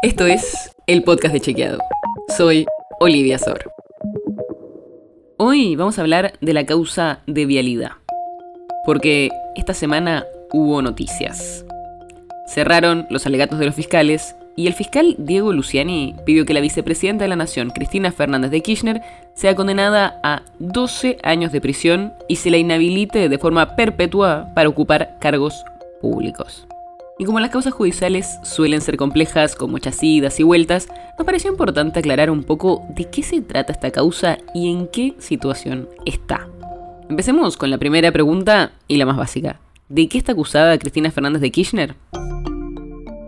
Esto es el podcast de Chequeado. Soy Olivia Sor. Hoy vamos a hablar de la causa de vialidad. Porque esta semana hubo noticias. Cerraron los alegatos de los fiscales y el fiscal Diego Luciani pidió que la vicepresidenta de la Nación, Cristina Fernández de Kirchner, sea condenada a 12 años de prisión y se la inhabilite de forma perpetua para ocupar cargos públicos. Y como las causas judiciales suelen ser complejas, con muchas idas y vueltas, nos pareció importante aclarar un poco de qué se trata esta causa y en qué situación está. Empecemos con la primera pregunta y la más básica. ¿De qué está acusada Cristina Fernández de Kirchner?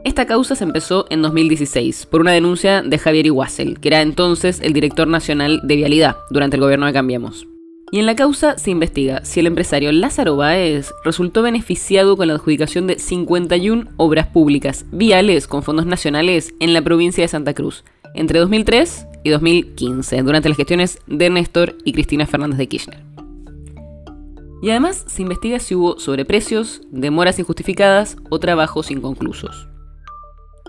Esta causa se empezó en 2016 por una denuncia de Javier Iguazel, que era entonces el director nacional de Vialidad durante el gobierno de Cambiemos. Y en la causa se investiga si el empresario Lázaro Báez resultó beneficiado con la adjudicación de 51 obras públicas viales con fondos nacionales en la provincia de Santa Cruz entre 2003 y 2015, durante las gestiones de Néstor y Cristina Fernández de Kirchner. Y además se investiga si hubo sobreprecios, demoras injustificadas o trabajos inconclusos.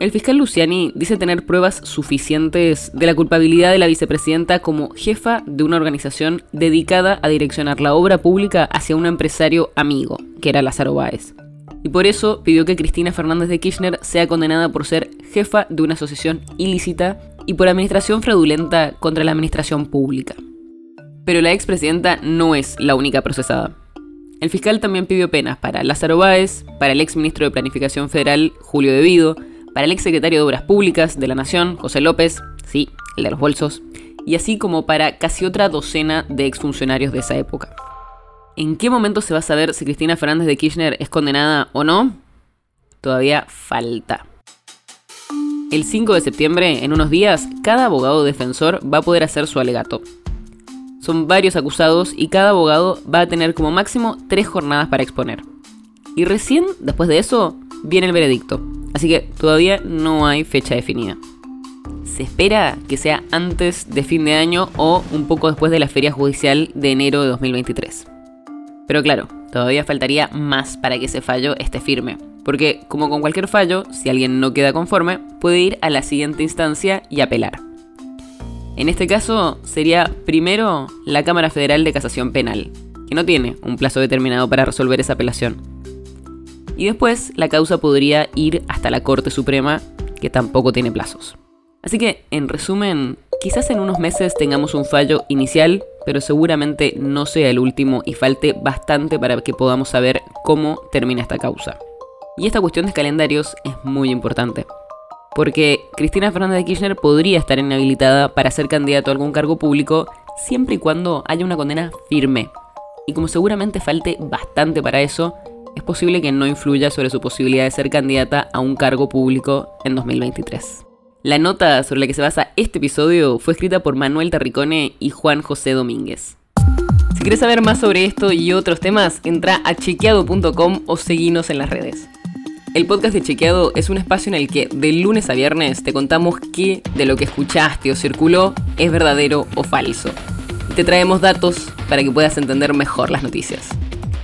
El fiscal Luciani dice tener pruebas suficientes de la culpabilidad de la vicepresidenta como jefa de una organización dedicada a direccionar la obra pública hacia un empresario amigo, que era Lázaro Báez. Y por eso pidió que Cristina Fernández de Kirchner sea condenada por ser jefa de una asociación ilícita y por administración fraudulenta contra la administración pública. Pero la expresidenta no es la única procesada. El fiscal también pidió penas para Lázaro Báez, para el exministro de Planificación Federal, Julio Devido, para el exsecretario de Obras Públicas de la Nación, José López, sí, el de los bolsos, y así como para casi otra docena de exfuncionarios de esa época. ¿En qué momento se va a saber si Cristina Fernández de Kirchner es condenada o no? Todavía falta. El 5 de septiembre, en unos días, cada abogado defensor va a poder hacer su alegato. Son varios acusados y cada abogado va a tener como máximo tres jornadas para exponer. Y recién, después de eso, viene el veredicto. Así que todavía no hay fecha definida. Se espera que sea antes de fin de año o un poco después de la feria judicial de enero de 2023. Pero claro, todavía faltaría más para que ese fallo esté firme. Porque, como con cualquier fallo, si alguien no queda conforme, puede ir a la siguiente instancia y apelar. En este caso, sería primero la Cámara Federal de Casación Penal, que no tiene un plazo determinado para resolver esa apelación y después la causa podría ir hasta la Corte Suprema, que tampoco tiene plazos. Así que, en resumen, quizás en unos meses tengamos un fallo inicial, pero seguramente no sea el último y falte bastante para que podamos saber cómo termina esta causa. Y esta cuestión de calendarios es muy importante, porque Cristina Fernández de Kirchner podría estar inhabilitada para ser candidato a algún cargo público siempre y cuando haya una condena firme. Y como seguramente falte bastante para eso, es posible que no influya sobre su posibilidad de ser candidata a un cargo público en 2023. La nota sobre la que se basa este episodio fue escrita por Manuel Terricone y Juan José Domínguez. Si quieres saber más sobre esto y otros temas, entra a chequeado.com o seguinos en las redes. El podcast de Chequeado es un espacio en el que de lunes a viernes te contamos qué de lo que escuchaste o circuló es verdadero o falso. Te traemos datos para que puedas entender mejor las noticias.